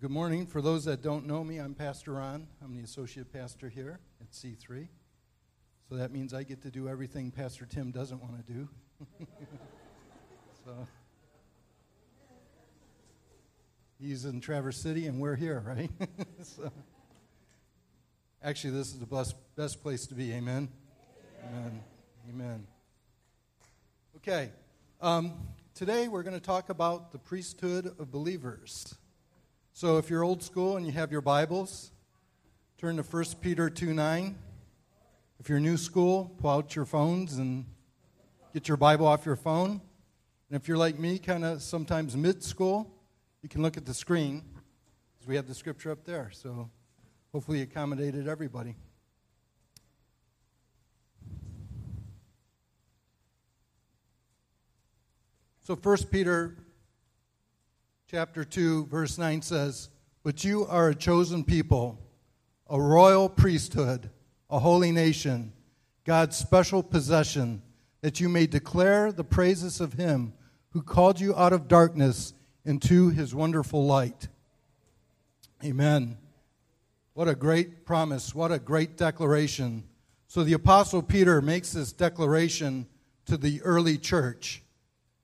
good morning. For those that don't know me, I'm Pastor Ron. I'm the associate pastor here at C3. So that means I get to do everything Pastor Tim doesn't want to do. so he's in Traverse City and we're here, right? so, actually, this is the best, best place to be. Amen. Amen. Amen. Okay. Um, today we're going to talk about the priesthood of believers. So if you're old school and you have your Bibles, turn to 1 Peter 2 9. If you're new school, pull out your phones and get your Bible off your phone. And if you're like me, kind of sometimes mid school, you can look at the screen because we have the scripture up there. So hopefully, accommodated everybody. So 1 Peter chapter 2 verse 9 says, "But you are a chosen people, a royal priesthood, a holy nation, God's special possession, that you may declare the praises of him who called you out of darkness into his wonderful light." Amen. What a great promise. What a great declaration. So the Apostle Peter makes this declaration to the early church.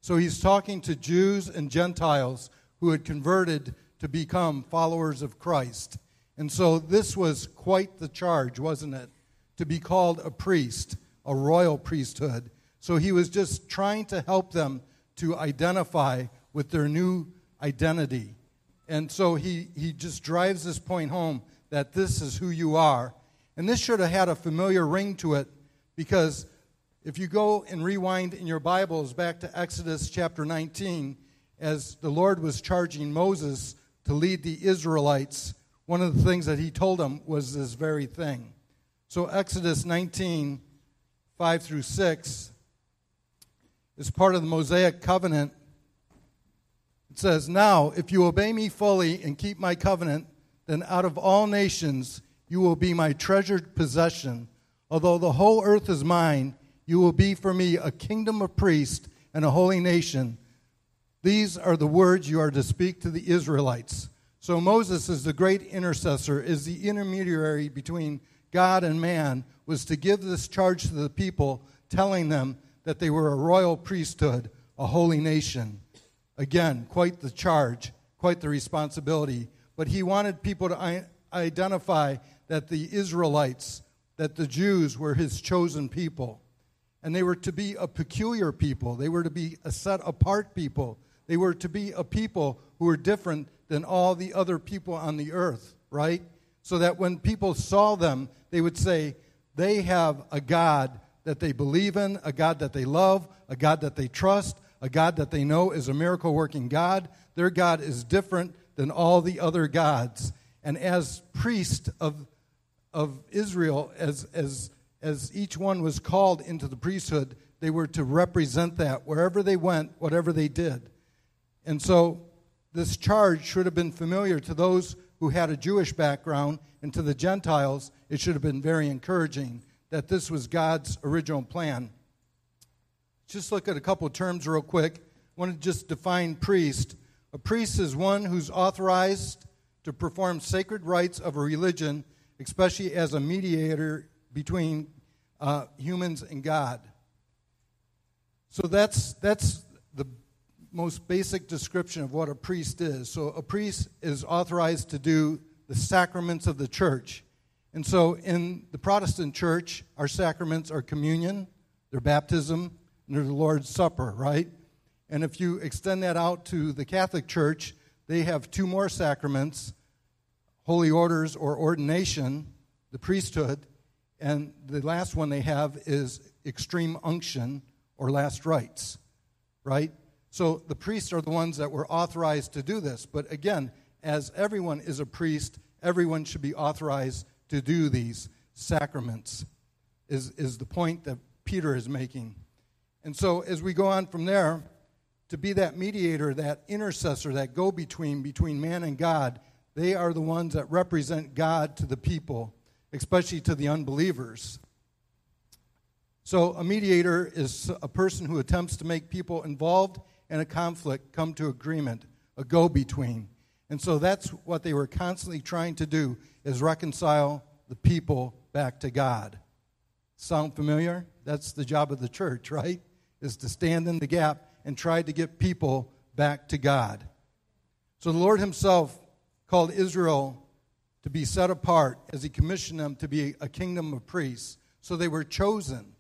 So he's talking to Jews and Gentiles who had converted to become followers of Christ. And so this was quite the charge, wasn't it? To be called a priest, a royal priesthood. So he was just trying to help them to identify with their new identity. And so he, he just drives this point home that this is who you are. And this should have had a familiar ring to it because if you go and rewind in your Bibles back to Exodus chapter 19, as the Lord was charging Moses to lead the Israelites, one of the things that he told them was this very thing. So, Exodus 19, 5 through 6, is part of the Mosaic covenant. It says, Now, if you obey me fully and keep my covenant, then out of all nations you will be my treasured possession. Although the whole earth is mine, you will be for me a kingdom of priests and a holy nation. These are the words you are to speak to the Israelites. So Moses is the great intercessor, is the intermediary between God and man, was to give this charge to the people, telling them that they were a royal priesthood, a holy nation. Again, quite the charge, quite the responsibility. But he wanted people to identify that the Israelites, that the Jews were his chosen people and they were to be a peculiar people. They were to be a set apart people. They were to be a people who were different than all the other people on the earth, right? So that when people saw them, they would say, they have a God that they believe in, a God that they love, a God that they trust, a God that they know is a miracle working God. Their God is different than all the other gods. And as priest of, of Israel, as, as as each one was called into the priesthood, they were to represent that wherever they went, whatever they did. And so this charge should have been familiar to those who had a Jewish background, and to the Gentiles, it should have been very encouraging that this was God's original plan. Just look at a couple terms real quick. I want to just define priest. A priest is one who's authorized to perform sacred rites of a religion, especially as a mediator between uh, humans and God. So that's, that's most basic description of what a priest is. So a priest is authorized to do the sacraments of the church. And so in the Protestant church, our sacraments are communion, their baptism, and their Lord's Supper, right? And if you extend that out to the Catholic Church, they have two more sacraments holy orders or ordination, the priesthood, and the last one they have is extreme unction or last rites, right? So the priests are the ones that were authorized to do this. But again, as everyone is a priest, everyone should be authorized to do these sacraments, is, is the point that Peter is making. And so as we go on from there, to be that mediator, that intercessor, that go between between man and God, they are the ones that represent God to the people especially to the unbelievers. So, a mediator is a person who attempts to make people involved in a conflict come to agreement, a go between. And so that's what they were constantly trying to do is reconcile the people back to God. Sound familiar? That's the job of the church, right? Is to stand in the gap and try to get people back to God. So the Lord Himself called Israel to be set apart as He commissioned them to be a kingdom of priests. So they were chosen.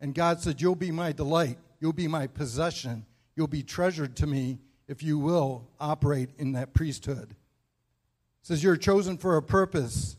And God said, You'll be my delight. You'll be my possession. You'll be treasured to me if you will operate in that priesthood. It says, You're chosen for a purpose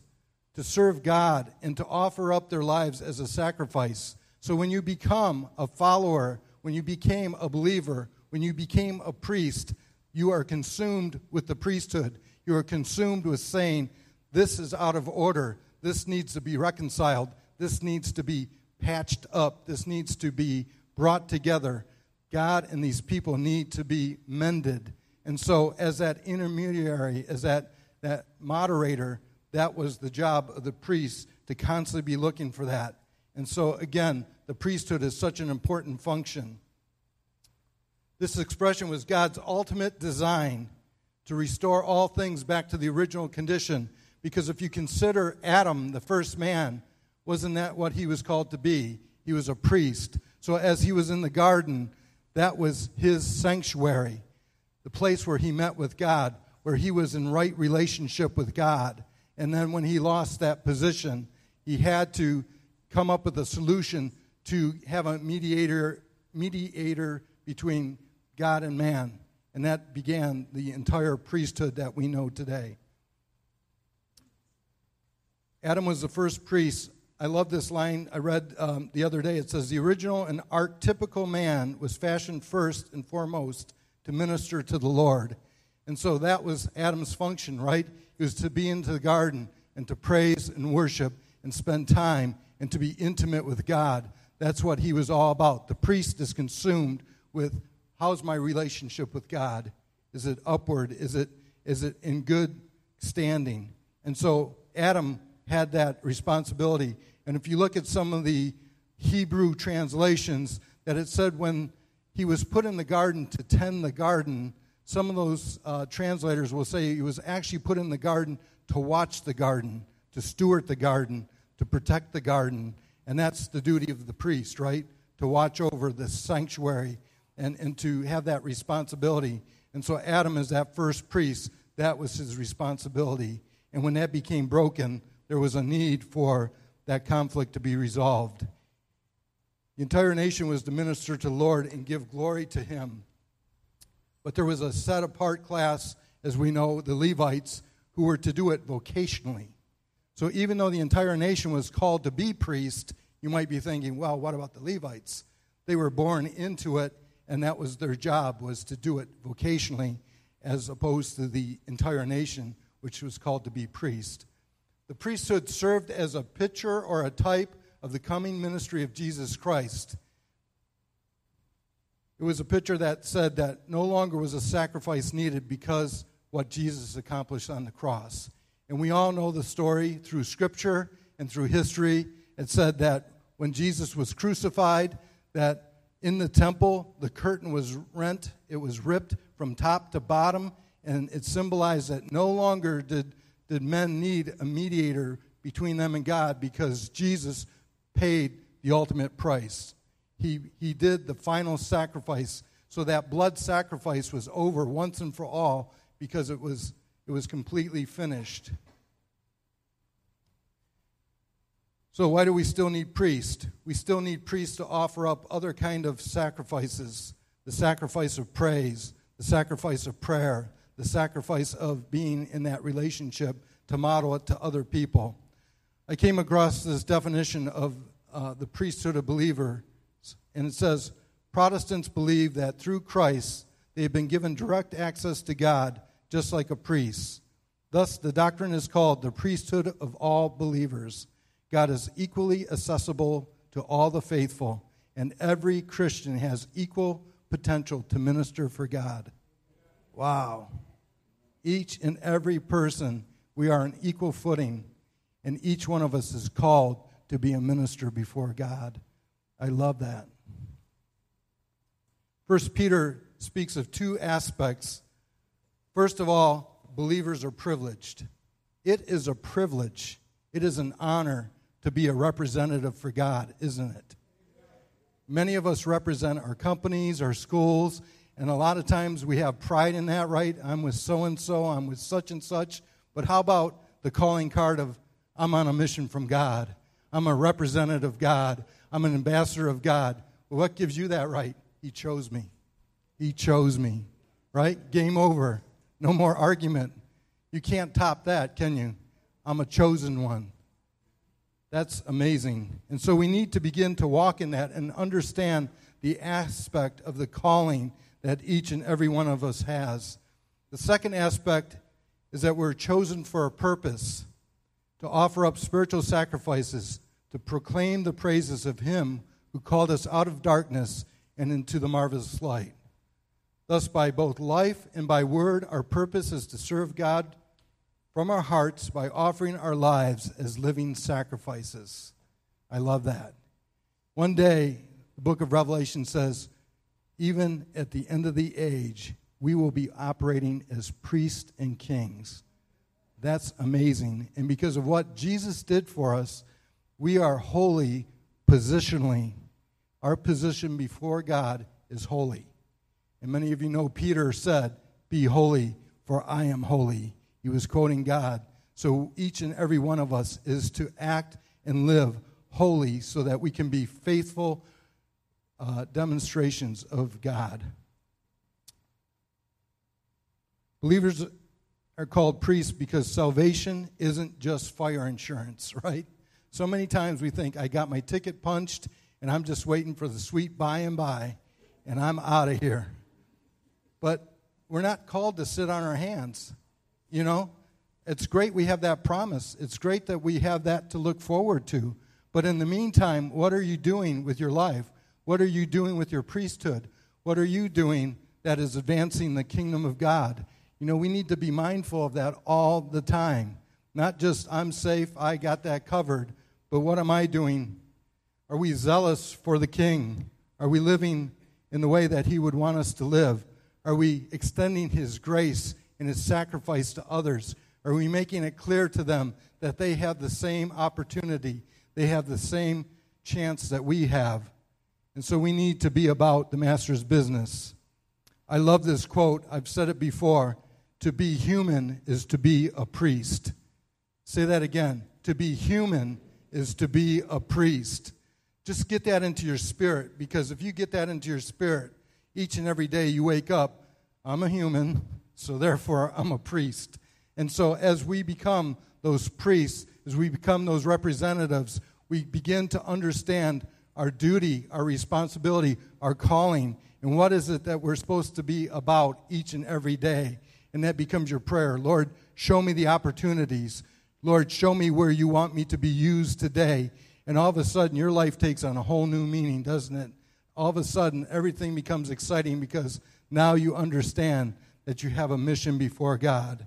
to serve God and to offer up their lives as a sacrifice. So when you become a follower, when you became a believer, when you became a priest, you are consumed with the priesthood. You are consumed with saying, This is out of order. This needs to be reconciled. This needs to be patched up. This needs to be brought together. God and these people need to be mended. And so, as that intermediary, as that, that moderator, that was the job of the priest to constantly be looking for that. And so, again, the priesthood is such an important function. This expression was God's ultimate design to restore all things back to the original condition. Because if you consider Adam, the first man, wasn't that what he was called to be? He was a priest. So, as he was in the garden, that was his sanctuary, the place where he met with God, where he was in right relationship with God. And then when he lost that position, he had to come up with a solution to have a mediator, mediator between God and man. And that began the entire priesthood that we know today. Adam was the first priest. I love this line I read um, the other day. It says, The original and archetypical man was fashioned first and foremost to minister to the Lord. And so that was Adam's function, right? It was to be into the garden and to praise and worship and spend time and to be intimate with God. That's what he was all about. The priest is consumed with how's my relationship with God? Is it upward? Is it, is it in good standing? And so Adam had that responsibility. And if you look at some of the Hebrew translations, that it said when he was put in the garden to tend the garden, some of those uh, translators will say he was actually put in the garden to watch the garden, to steward the garden, to protect the garden. And that's the duty of the priest, right? To watch over the sanctuary and, and to have that responsibility. And so Adam, as that first priest, that was his responsibility. And when that became broken, there was a need for that conflict to be resolved. The entire nation was to minister to the Lord and give glory to him. But there was a set apart class, as we know, the Levites, who were to do it vocationally. So even though the entire nation was called to be priests, you might be thinking, well, what about the Levites? They were born into it, and that was their job, was to do it vocationally, as opposed to the entire nation, which was called to be priest. The priesthood served as a picture or a type of the coming ministry of Jesus Christ. It was a picture that said that no longer was a sacrifice needed because what Jesus accomplished on the cross. And we all know the story through scripture and through history. It said that when Jesus was crucified, that in the temple the curtain was rent, it was ripped from top to bottom, and it symbolized that no longer did, did men need a mediator between them and God because Jesus paid the ultimate price he, he did the final sacrifice. So that blood sacrifice was over once and for all because it was, it was completely finished. So why do we still need priests? We still need priests to offer up other kind of sacrifices. The sacrifice of praise, the sacrifice of prayer, the sacrifice of being in that relationship to model it to other people. I came across this definition of uh, the priesthood of believer and it says Protestants believe that through Christ they have been given direct access to God, just like a priest. Thus, the doctrine is called the priesthood of all believers. God is equally accessible to all the faithful, and every Christian has equal potential to minister for God. Wow. Each and every person, we are on equal footing, and each one of us is called to be a minister before God. I love that. First Peter speaks of two aspects. First of all, believers are privileged. It is a privilege, it is an honor to be a representative for God, isn't it? Many of us represent our companies, our schools, and a lot of times we have pride in that, right? I'm with so and so, I'm with such and such. But how about the calling card of I'm on a mission from God? I'm a representative of God. I'm an ambassador of God. Well, what gives you that right? He chose me. He chose me, right? Game over. No more argument. You can't top that, can you? I'm a chosen one. That's amazing. And so we need to begin to walk in that and understand the aspect of the calling that each and every one of us has. The second aspect is that we're chosen for a purpose to offer up spiritual sacrifices, to proclaim the praises of Him who called us out of darkness and into the marvelous light. Thus, by both life and by word, our purpose is to serve God from our hearts by offering our lives as living sacrifices. I love that. One day, the book of Revelation says, even at the end of the age, we will be operating as priests and kings. That's amazing. And because of what Jesus did for us, we are holy positionally. Our position before God is holy. And many of you know Peter said, Be holy, for I am holy. He was quoting God. So each and every one of us is to act and live holy so that we can be faithful uh, demonstrations of God. Believers are called priests because salvation isn't just fire insurance, right? So many times we think, I got my ticket punched and I'm just waiting for the sweet by and by and I'm out of here. But we're not called to sit on our hands. You know, it's great we have that promise. It's great that we have that to look forward to. But in the meantime, what are you doing with your life? What are you doing with your priesthood? What are you doing that is advancing the kingdom of God? You know, we need to be mindful of that all the time. Not just, I'm safe, I got that covered, but what am I doing? Are we zealous for the king? Are we living in the way that he would want us to live? Are we extending His grace and His sacrifice to others? Are we making it clear to them that they have the same opportunity, they have the same chance that we have? And so we need to be about the Master's business. I love this quote. I've said it before. To be human is to be a priest. Say that again. To be human is to be a priest. Just get that into your spirit because if you get that into your spirit, each and every day you wake up, I'm a human, so therefore I'm a priest. And so as we become those priests, as we become those representatives, we begin to understand our duty, our responsibility, our calling, and what is it that we're supposed to be about each and every day. And that becomes your prayer. Lord, show me the opportunities. Lord, show me where you want me to be used today. And all of a sudden, your life takes on a whole new meaning, doesn't it? all of a sudden everything becomes exciting because now you understand that you have a mission before God.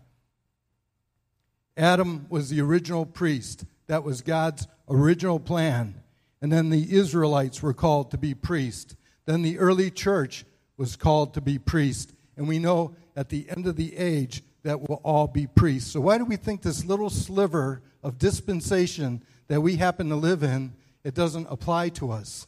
Adam was the original priest. That was God's original plan. And then the Israelites were called to be priests. Then the early church was called to be priests. And we know at the end of the age that we'll all be priests. So why do we think this little sliver of dispensation that we happen to live in, it doesn't apply to us?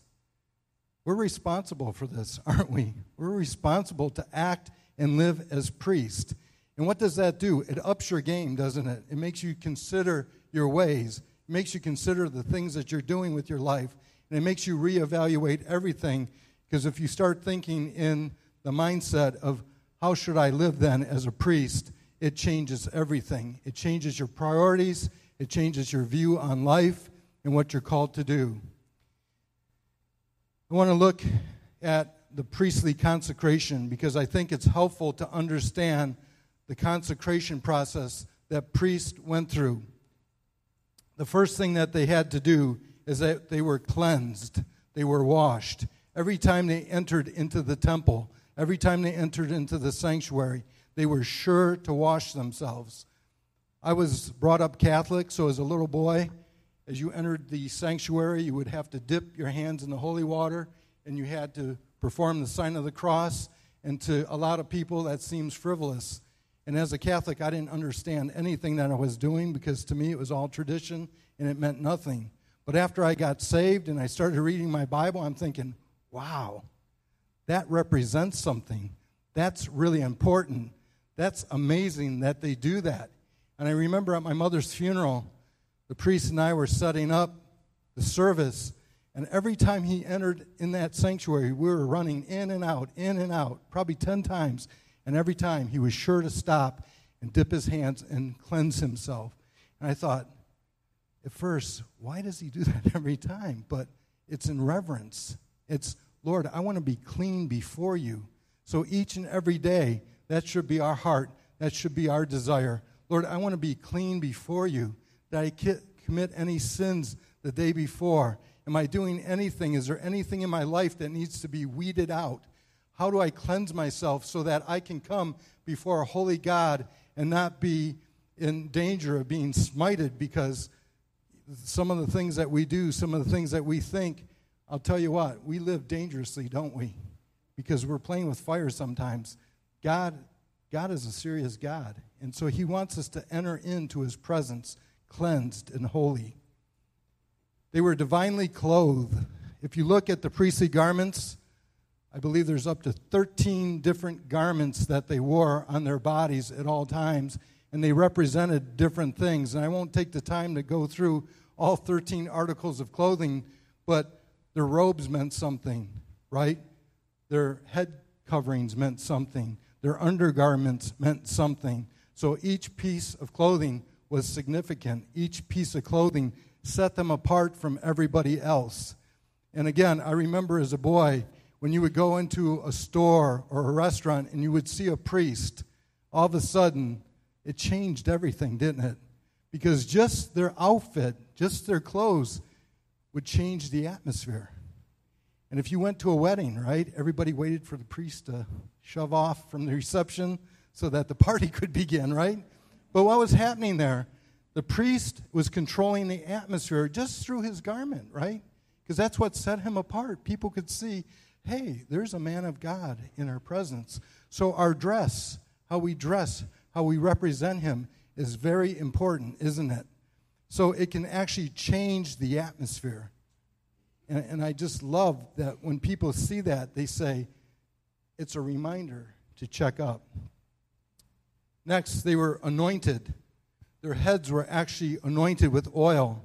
We're responsible for this, aren't we? We're responsible to act and live as priests. And what does that do? It ups your game, doesn't it? It makes you consider your ways. Makes you consider the things that you're doing with your life. And it makes you reevaluate everything. Because if you start thinking in the mindset of how should I live then as a priest, it changes everything. It changes your priorities, it changes your view on life and what you're called to do. I want to look at the priestly consecration because I think it's helpful to understand the consecration process that priests went through. The first thing that they had to do is that they were cleansed, they were washed. Every time they entered into the temple, every time they entered into the sanctuary, they were sure to wash themselves. I was brought up Catholic, so as a little boy, as you entered the sanctuary, you would have to dip your hands in the holy water and you had to perform the sign of the cross. And to a lot of people, that seems frivolous. And as a Catholic, I didn't understand anything that I was doing because to me it was all tradition and it meant nothing. But after I got saved and I started reading my Bible, I'm thinking, wow, that represents something. That's really important. That's amazing that they do that. And I remember at my mother's funeral, the priest and I were setting up the service, and every time he entered in that sanctuary, we were running in and out, in and out, probably 10 times. And every time he was sure to stop and dip his hands and cleanse himself. And I thought, at first, why does he do that every time? But it's in reverence. It's, Lord, I want to be clean before you. So each and every day, that should be our heart. That should be our desire. Lord, I want to be clean before you. Did I commit any sins the day before? Am I doing anything? Is there anything in my life that needs to be weeded out? How do I cleanse myself so that I can come before a holy God and not be in danger of being smited because some of the things that we do, some of the things that we think, I'll tell you what, we live dangerously, don't we? Because we're playing with fire sometimes. God, God is a serious God. And so he wants us to enter into his presence cleansed and holy. They were divinely clothed. If you look at the priestly garments, I believe there's up to 13 different garments that they wore on their bodies at all times and they represented different things. And I won't take the time to go through all 13 articles of clothing, but their robes meant something, right? Their head coverings meant something, their undergarments meant something. So each piece of clothing was significant. Each piece of clothing set them apart from everybody else. And again, I remember as a boy when you would go into a store or a restaurant and you would see a priest, all of a sudden it changed everything, didn't it? Because just their outfit, just their clothes, would change the atmosphere. And if you went to a wedding, right, everybody waited for the priest to shove off from the reception so that the party could begin, right? But what was happening there? The priest was controlling the atmosphere just through his garment, right? Because that's what set him apart. People could see, hey, there's a man of God in our presence. So our dress, how we dress, how we represent him is very important, isn't it? So it can actually change the atmosphere. And, and I just love that when people see that, they say, it's a reminder to check up. Next, they were anointed. Their heads were actually anointed with oil.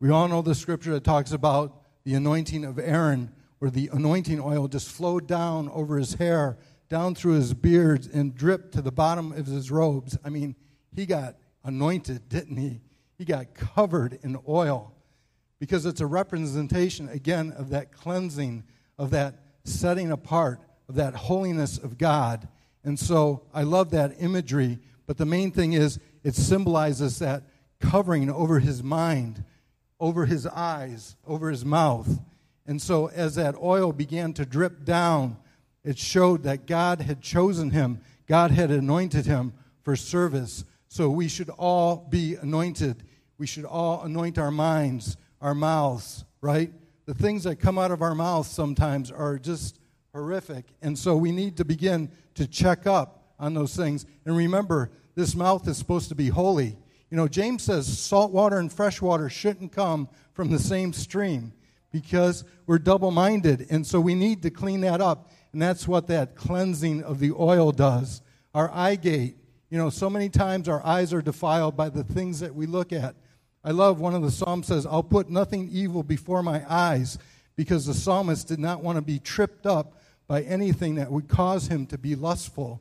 We all know the scripture that talks about the anointing of Aaron, where the anointing oil just flowed down over his hair down through his beard and dripped to the bottom of his robes. I mean, he got anointed, didn't he? He got covered in oil because it's a representation, again, of that cleansing, of that setting apart, of that holiness of God. And so I love that imagery, but the main thing is it symbolizes that covering over his mind, over his eyes, over his mouth. And so as that oil began to drip down, it showed that God had chosen him, God had anointed him for service. So we should all be anointed. We should all anoint our minds, our mouths, right? The things that come out of our mouths sometimes are just horrific. And so we need to begin to check up on those things. And remember, this mouth is supposed to be holy. You know, James says salt water and fresh water shouldn't come from the same stream because we're double minded. And so we need to clean that up. And that's what that cleansing of the oil does. Our eye gate, you know, so many times our eyes are defiled by the things that we look at. I love one of the Psalms says, I'll put nothing evil before my eyes because the psalmist did not want to be tripped up by anything that would cause him to be lustful.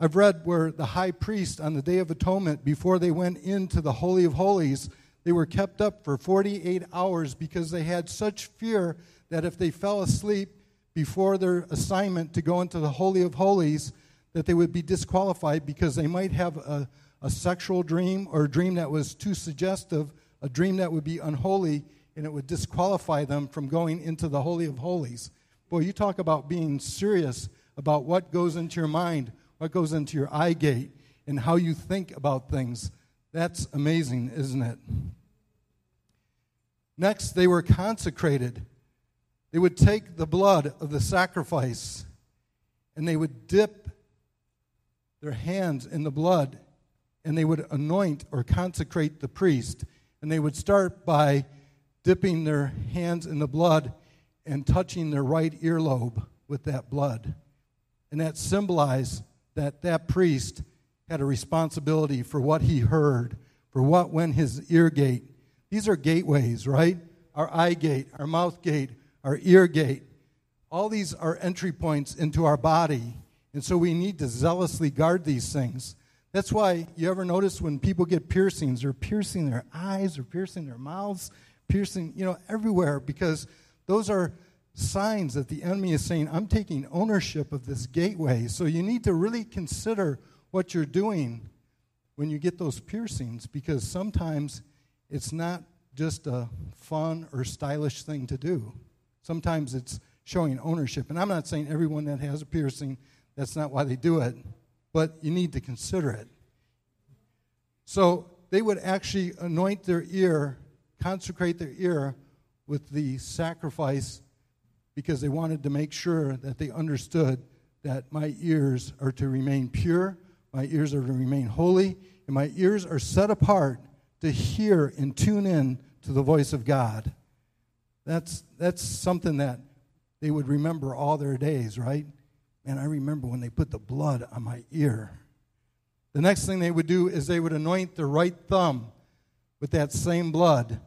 I've read where the high priest on the Day of Atonement, before they went into the Holy of Holies, they were kept up for 48 hours because they had such fear that if they fell asleep, before their assignment to go into the Holy of Holies that they would be disqualified because they might have a, a sexual dream or a dream that was too suggestive, a dream that would be unholy, and it would disqualify them from going into the Holy of Holies. Boy, you talk about being serious about what goes into your mind, what goes into your eye gate, and how you think about things. That's amazing, isn't it? Next, they were consecrated. They would take the blood of the sacrifice and they would dip their hands in the blood and they would anoint or consecrate the priest. And they would start by dipping their hands in the blood and touching their right earlobe with that blood. And that symbolized that that priest had a responsibility for what he heard, for what went his ear gate. These are gateways, right? Our eye gate, our mouth gate, our ear gate. All these are entry points into our body. And so we need to zealously guard these things. That's why you ever notice when people get piercings, they're piercing their eyes, or piercing their mouths, piercing, you know, everywhere, because those are signs that the enemy is saying, I'm taking ownership of this gateway. So you need to really consider what you're doing when you get those piercings, because sometimes it's not just a fun or stylish thing to do. Sometimes it's showing ownership. And I'm not saying everyone that has a piercing, that's not why they do it but you need to consider it. So they would actually anoint their ear, consecrate their ear with the sacrifice because they wanted to make sure that they understood that my ears are to remain pure, my ears are to remain holy, and my ears are set apart to hear and tune in to the voice of God. That's, that's something that they would remember all their days, right? And I remember when they put the blood on my ear. The next thing they would do is they would anoint their right thumb with that same blood.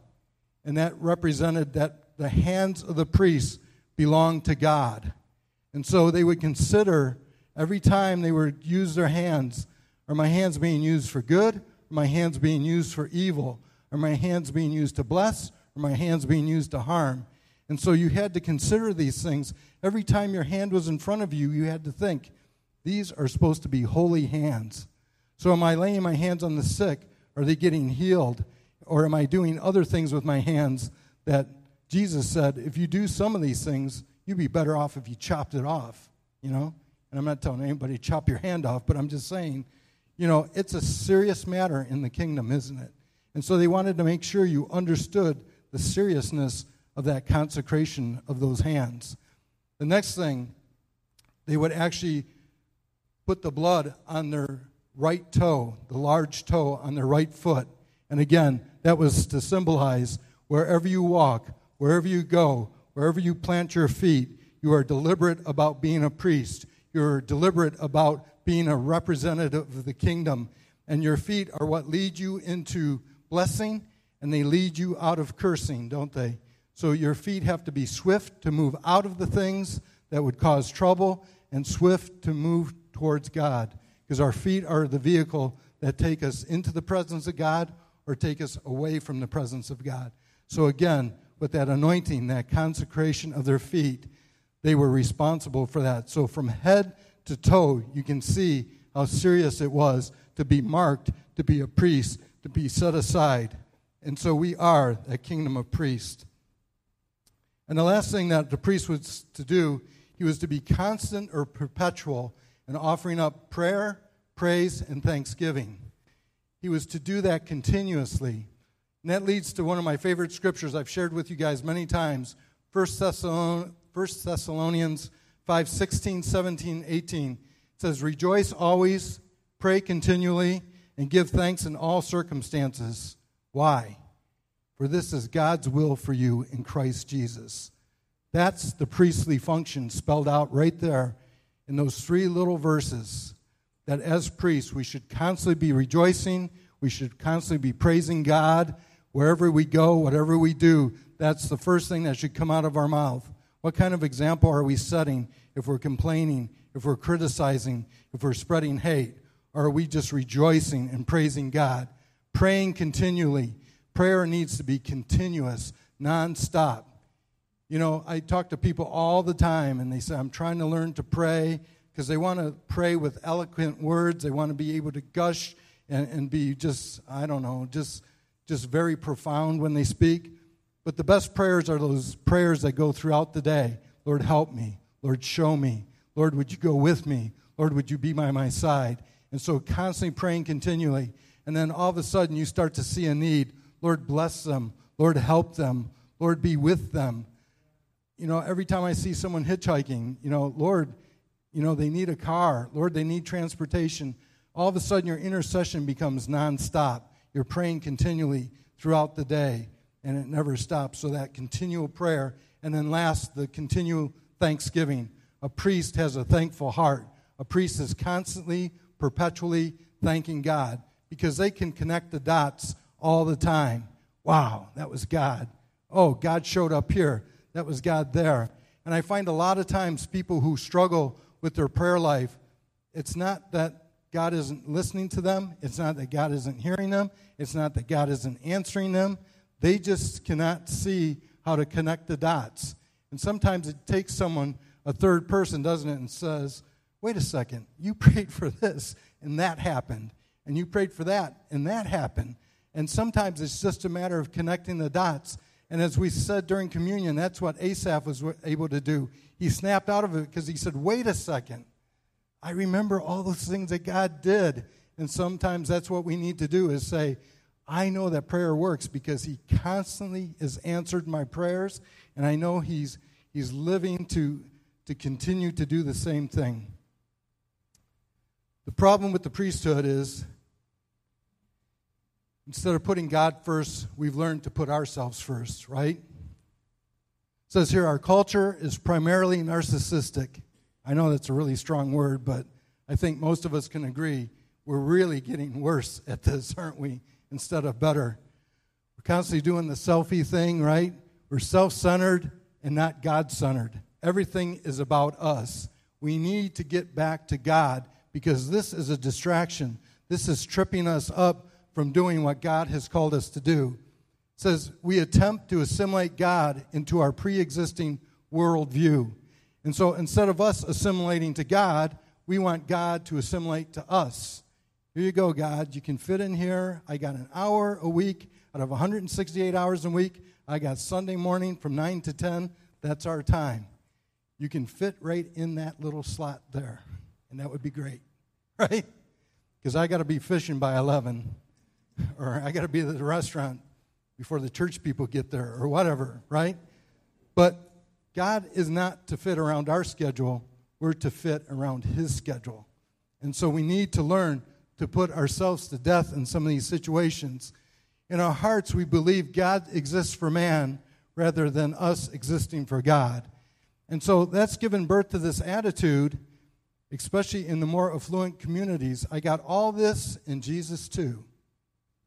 And that represented that the hands of the priests belonged to God. And so they would consider every time they would use their hands are my hands being used for good? Are my hands being used for evil? Are my hands being used to bless? Or my hands being used to harm? And so you had to consider these things. Every time your hand was in front of you, you had to think, these are supposed to be holy hands. So am I laying my hands on the sick? Are they getting healed? Or am I doing other things with my hands that Jesus said, if you do some of these things, you'd be better off if you chopped it off, you know? And I'm not telling anybody chop your hand off, but I'm just saying, you know, it's a serious matter in the kingdom, isn't it? And so they wanted to make sure you understood the seriousness of that consecration of those hands. The next thing, they would actually put the blood on their right toe, the large toe on their right foot. And again, that was to symbolize wherever you walk, wherever you go, wherever you plant your feet, you are deliberate about being a priest. You're deliberate about being a representative of the kingdom. And your feet are what lead you into blessing and they lead you out of cursing, don't they? So your feet have to be swift to move out of the things that would cause trouble and swift to move towards God. Because our feet are the vehicle that take us into the presence of God or take us away from the presence of God. So again, with that anointing, that consecration of their feet, they were responsible for that. So from head to toe, you can see how serious it was to be marked, to be a priest, to be set aside. And so we are a kingdom of priests. And the last thing that the priest was to do, he was to be constant or perpetual in offering up prayer, praise, and thanksgiving. He was to do that continuously. And that leads to one of my favorite scriptures I've shared with you guys many times 1 Thessalonians 5 16, 17, 18. It says, Rejoice always, pray continually, and give thanks in all circumstances. Why? For this is God's will for you in Christ Jesus. That's the priestly function spelled out right there in those three little verses. That as priests, we should constantly be rejoicing, we should constantly be praising God wherever we go, whatever we do. That's the first thing that should come out of our mouth. What kind of example are we setting if we're complaining, if we're criticizing, if we're spreading hate? Or are we just rejoicing and praising God? Praying continually Prayer needs to be continuous, nonstop. You know, I talk to people all the time and they say, I'm trying to learn to pray because they want to pray with eloquent words. They want to be able to gush and, and be just, I don't know, just, just very profound when they speak. But the best prayers are those prayers that go throughout the day. Lord, help me. Lord, show me. Lord, would you go with me? Lord, would you be by my side? And so constantly praying continually. And then all of a sudden you start to see a need. Lord, bless them. Lord, help them. Lord, be with them. You know, every time I see someone hitchhiking, you know, Lord, you know, they need a car. Lord, they need transportation. All of a sudden, your intercession becomes nonstop. You're praying continually throughout the day, and it never stops. So, that continual prayer. And then, last, the continual thanksgiving. A priest has a thankful heart. A priest is constantly, perpetually thanking God because they can connect the dots all the time. Wow, that was God. Oh, God showed up here. That was God there. And I find a lot of times people who struggle with their prayer life, it's not that God isn't listening to them, it's not that God isn't hearing them, it's not that God isn't answering them. They just cannot see how to connect the dots. And sometimes it takes someone, a third person, doesn't it, and says, wait a second, you prayed for this, and that happened. And you prayed for that, and that happened. And sometimes it's just a matter of connecting the dots. And as we said during communion, that's what Asaph was able to do he snapped out of it because he said, Wait a second. I remember all those things that God did. And sometimes that's what we need to do is say, I know that prayer works because he constantly has answered my prayers, and I know he's, he's living to, to continue to do the same thing. The problem with the priesthood is instead of putting God first, we've learned to put ourselves first, right? It says here, our culture is primarily narcissistic. I know that's a really strong word, but I think most of us can agree we're really getting worse at this, aren't we, instead of better. We're constantly doing the selfie thing, right? We're self centered and not God centered. Everything is about us. We need to get back to God because this is a distraction. This is tripping us up from doing what God has called us to do says we attempt to assimilate God into our pre existing worldview. And so instead of us assimilating to God, we want God to assimilate to us. Here you go, God. You can fit in here. I got an hour a week out of 168 hours a week. I got Sunday morning from 9 to 10. That's our time. You can fit right in that little slot there. And that would be great, right? Because I got to be fishing by 11, or I got to be at the restaurant before the church people get there or whatever, right? But God is not to fit around our schedule, we're to fit around His schedule. And so we need to learn to put ourselves to death in some of these situations. In our hearts, we believe God exists for man rather than us existing for God. And so that's given birth to this attitude, especially in the more affluent communities. I got all this in Jesus too,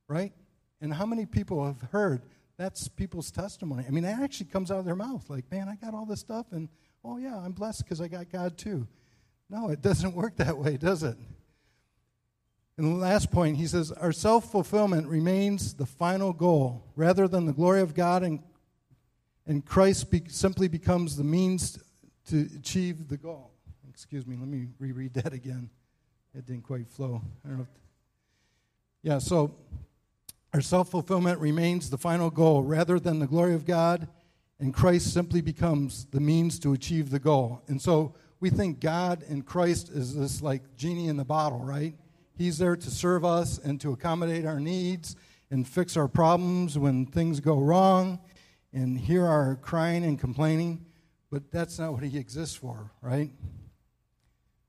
right? And how many people have heard that's people's testimony? I mean, that actually comes out of their mouth like, man, I got all this stuff, and oh, yeah, I'm blessed because I got God too. No, it doesn't work that way, does it? And the last point, he says, our self fulfillment remains the final goal rather than the glory of God, and, and Christ be, simply becomes the means to achieve the goal. Excuse me, let me reread that again. It didn't quite flow. Yeah, so our self fulfillment remains the final goal rather than the glory of God, and Christ simply becomes the means to achieve the goal. And so we think God and Christ is this like genie in the bottle, right? He's there to serve us and to accommodate our needs and fix our problems when things go wrong and hear our crying and complaining, but that's not what He exists for, right?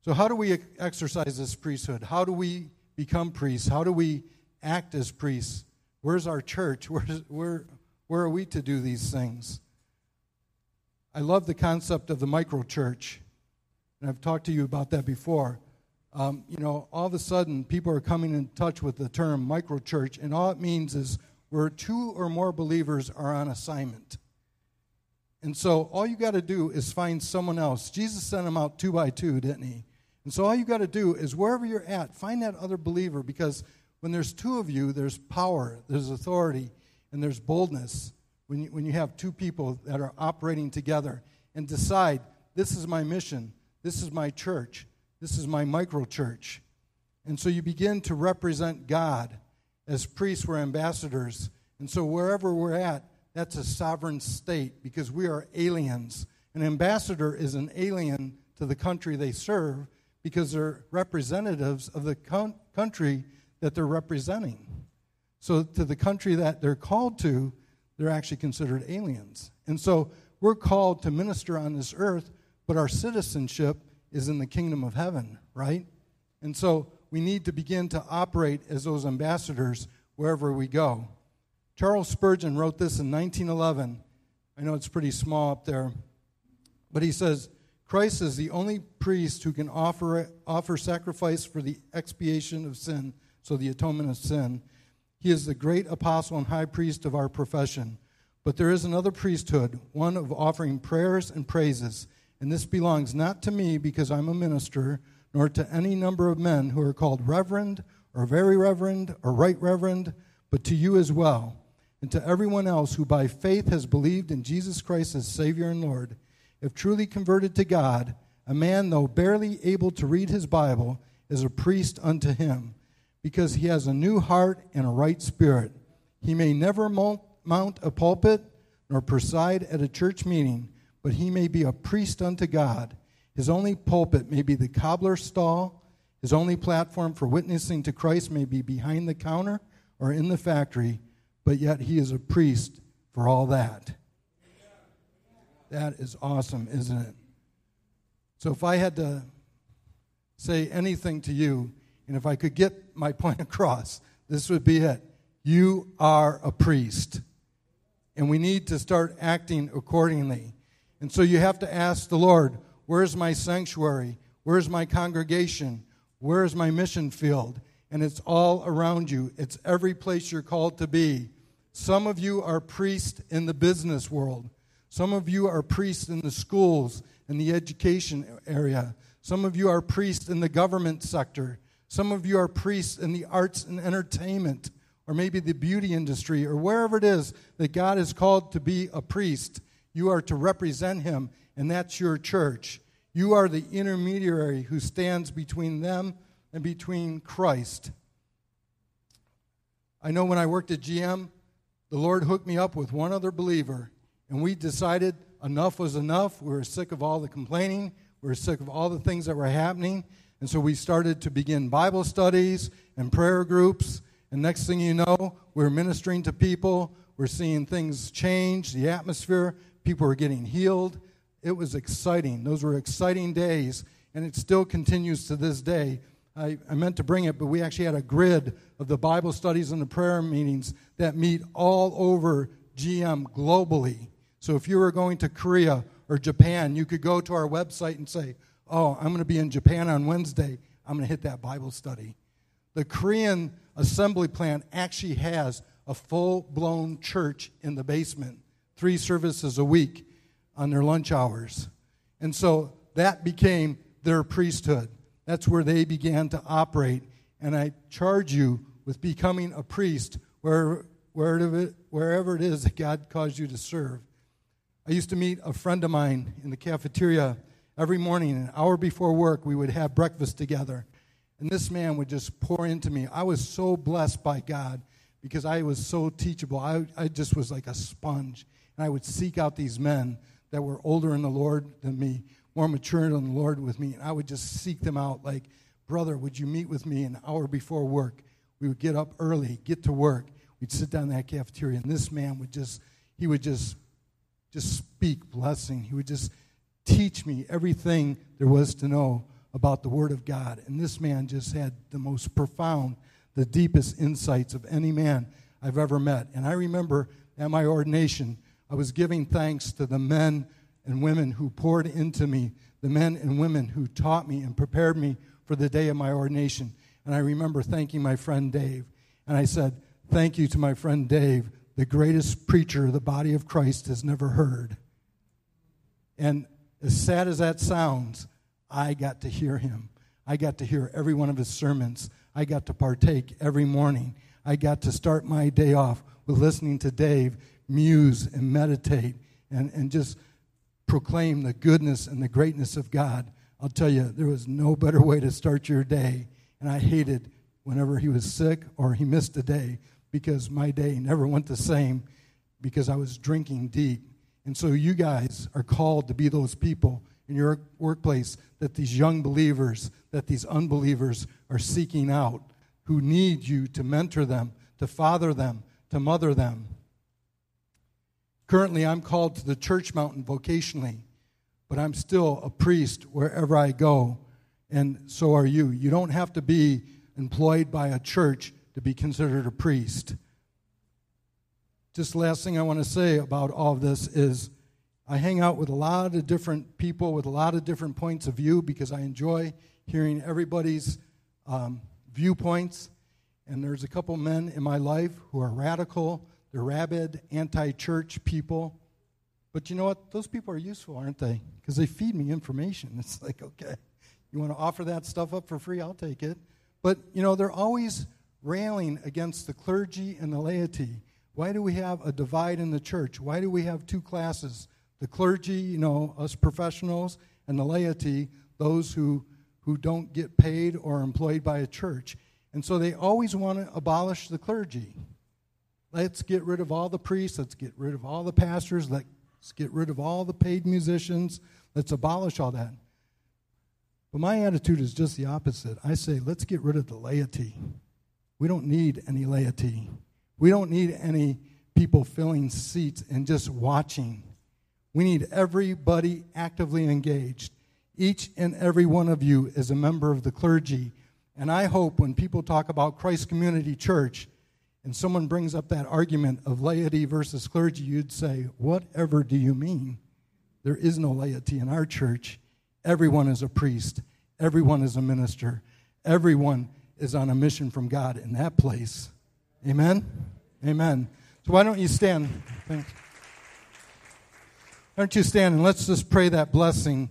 So, how do we exercise this priesthood? How do we become priests? How do we act as priests? Where's our church? Where's, where, where are we to do these things? I love the concept of the micro church, and I've talked to you about that before. Um, you know, all of a sudden, people are coming in touch with the term micro church, and all it means is where two or more believers are on assignment. And so all you got to do is find someone else. Jesus sent them out two by two, didn't he? And so all you got to do is wherever you're at, find that other believer because when there's two of you, there's power, there's authority, and there's boldness when you, when you have two people that are operating together and decide this is my mission, this is my church, this is my micro church. And so you begin to represent God. As priests, we're ambassadors. And so wherever we're at, that's a sovereign state because we are aliens. An ambassador is an alien to the country they serve because they're representatives of the country that they're representing. So, to the country that they're called to, they're actually considered aliens. And so, we're called to minister on this earth, but our citizenship is in the kingdom of heaven, right? And so we need to begin to operate as those ambassadors wherever we go. Charles Spurgeon wrote this in 1911. I know it's pretty small up there, but he says, Christ is the only priest who can offer, offer sacrifice for the expiation of sin, so the atonement of sin. He is the great apostle and high priest of our profession. But there is another priesthood, one of offering prayers and praises. And this belongs not to me because I'm a minister, nor to any number of men who are called reverend, or very reverend, or right reverend, but to you as well, and to everyone else who by faith has believed in Jesus Christ as Savior and Lord. If truly converted to God, a man, though barely able to read his Bible, is a priest unto him, because he has a new heart and a right spirit. He may never mount a pulpit nor preside at a church meeting, but he may be a priest unto God. His only pulpit may be the cobbler's stall. His only platform for witnessing to Christ may be behind the counter or in the factory, but yet he is a priest for all that. That is awesome, isn't it? So if I had to say anything to you, and if I could get my point across, this would be it. You are a priest and we need to start acting accordingly. And so you have to ask the Lord, where's my sanctuary? Where's my congregation? Where's my mission field? And it's all around you. It's every place you're called to be. Some of you are priests in the business world. Some of you are priests in the schools, in the education area. Some of you are priests in the government sector. Some of you are priests in the arts and entertainment or maybe the beauty industry, or wherever it is that God is called to be a priest, you are to represent Him, and that's your church. You are the intermediary who stands between them and between Christ. I know when I worked at GM, the Lord hooked me up with one other believer, and we decided enough was enough. We were sick of all the complaining, we were sick of all the things that were happening. And so we started to begin Bible studies and prayer groups and next thing you know, we're ministering to people. We're seeing things change, the atmosphere. People were getting healed. It was exciting. Those were exciting days, and it still continues to this day. I, I meant to bring it, but we actually had a grid of the Bible studies and the prayer meetings that meet all over GM globally. So if you were going to Korea or Japan, you could go to our website and say, Oh, I'm going to be in Japan on Wednesday. I'm going to hit that Bible study. The Korean assembly plant actually has a full blown church in the basement, three services a week on their lunch hours. And so that became their priesthood. That's where they began to operate. And I charge you with becoming a priest where, wherever it is that God calls you to serve. I used to meet a friend of mine in the cafeteria every morning, an hour before work, we would have breakfast together. And this man would just pour into me. I was so blessed by God because I was so teachable. I, I just was like a sponge. And I would seek out these men that were older in the Lord than me, more mature in the Lord with me. And I would just seek them out like, brother, would you meet with me an hour before work? We would get up early, get to work. We'd sit down in that cafeteria, and this man would just, he would just, just speak blessing. He would just teach me everything there was to know about the Word of God. And this man just had the most profound, the deepest insights of any man I've ever met. And I remember at my ordination, I was giving thanks to the men and women who poured into me, the men and women who taught me and prepared me for the day of my ordination. And I remember thanking my friend Dave. And I said, Thank you to my friend Dave, the greatest preacher the body of Christ has never heard. And as sad as that sounds, I got to hear him. I got to hear every one of his sermons. I got to partake every morning. I got to start my day off with listening to Dave muse and meditate and, and just proclaim the goodness and the greatness of God. I'll tell you, there was no better way to start your day. And I hated whenever he was sick or he missed a day because my day never went the same because I was drinking deep. And so you guys are called to be those people in your workplace that these young believers, that these unbelievers are seeking out, who need you to mentor them, to father them, to mother them. Currently, I'm called to the Church Mountain vocationally. but I'm still a priest wherever I go, and so are you. You don't have to be employed by a church to be considered a priest. Just last thing I want to say about all of this is I hang out with a lot of different people with a lot of different points of view because I enjoy hearing everybody's um, viewpoints. And there's a couple men in my life who are radical, they're rabid, anti church people. But you know what? Those people are useful, aren't they? Because they feed me information. It's like, okay, you want to offer that stuff up for free? I'll take it. But, you know, they're always railing against the clergy and the laity. Why do we have a divide in the church? Why do we have two classes? The clergy, you know, us professionals, and the laity, those who, who don't get paid or employed by a church. And so they always want to abolish the clergy. Let's get rid of all the priests. Let's get rid of all the pastors. Let's get rid of all the paid musicians. Let's abolish all that. But my attitude is just the opposite. I say, let's get rid of the laity. We don't need any laity. We don't need any people filling seats and just watching. We need everybody actively engaged. Each and every one of you is a member of the clergy. And I hope when people talk about Christ Community Church and someone brings up that argument of laity versus clergy, you'd say, Whatever do you mean? There is no laity in our church. Everyone is a priest, everyone is a minister, everyone is on a mission from God in that place. Amen? Amen. So why don't you stand? Thanks. Why don't you stand and let's just pray that blessing